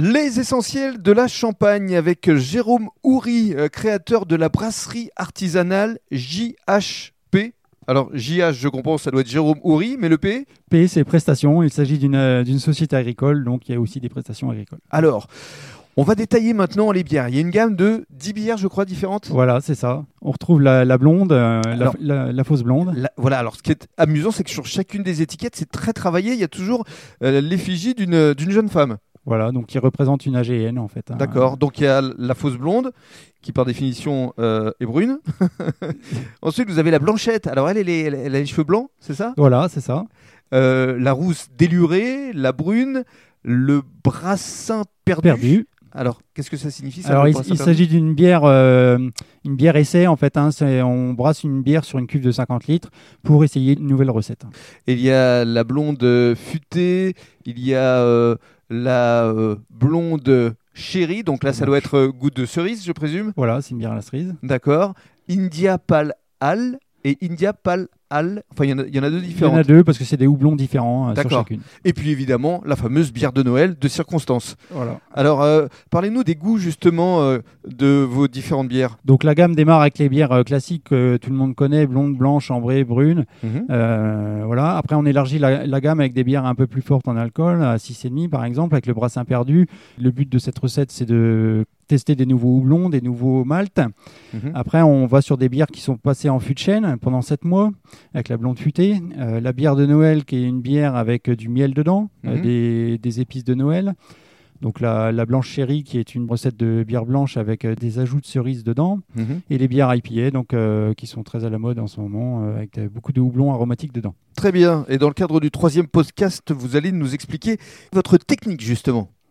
Les essentiels de la Champagne avec Jérôme Houry, euh, créateur de la brasserie artisanale JHP. Alors JH, je comprends, ça doit être Jérôme Houry, mais le P? P, c'est prestations. Il s'agit d'une euh, d'une société agricole, donc il y a aussi des prestations agricoles. Alors, on va détailler maintenant les bières. Il y a une gamme de 10 bières, je crois, différentes. Voilà, c'est ça. On retrouve la, la blonde, euh, la- Alors- la, la fausse blonde. Voilà, alors ce qui est amusant, c'est que sur chacune des étiquettes, c'est très travaillé. Il y a toujours euh, l'effigie d'une jeune femme. Voilà, donc qui représente une AGN en fait. hein. D'accord. Donc il y a la fausse blonde, qui par définition euh, est brune. Ensuite, vous avez la blanchette. Alors elle, elle, est- elle, elle a les cheveux blancs, c'est ça? Voilà, c'est ça. Euh, La rousse délurée, la brune, le brassin perdu. Perdu. Alors, qu'est-ce que ça signifie ça, Alors, il, s'agit d'une bière, euh, une bière essai en fait. hein. On brasse une bière sur une cuve de 50 litres pour essayer une nouvelle recette. Et Il y a la blonde futée, il y a euh, la euh, blonde chérie, donc là ça doit être euh, goût de cerise, je présume. Voilà, c'est une bière à la cerise. D'accord. India Pale Ale et India Pale Ale. Enfin, il y en a- il y, en a deux Il y en différentes. a deux parce que c'est des houblons différents euh, sur chacune. Et puis évidemment, la fameuse bière de Noël de circonstance. Voilà. Alors, euh, parlez-nous des goûts justement euh, de vos différentes bières. Donc la gamme démarre avec les bières euh, classiques que tout le monde connaît, blonde, blanche, ambrée, brune. Mhm. Voilà. Après, on élargit la, la gamme avec des bières un peu plus fortes en alcool, à 6,5 par exemple, avec le brassin perdu. Le but de cette recette, c'est de tester des nouveaux houblons, des nouveaux maltes. Mhm. Après, on va sur des bières qui sont passées en fût de chêne pendant 7 mois, avec la blonde futée. Euh, la bière de Noël, qui est une bière avec du miel dedans, euh, Mhm. des, des épices de Noël. Donc la, la blanche chérie, qui est une recette de bière blanche avec euh, des ajouts de cerises dedans. Mhm. Et les bières IPA, donc, euh, qui sont très à la mode en ce moment, euh, avec beaucoup de houblons aromatiques dedans. Très bien. Et dans le cadre du troisième podcast, vous allez nous expliquer votre technique justement.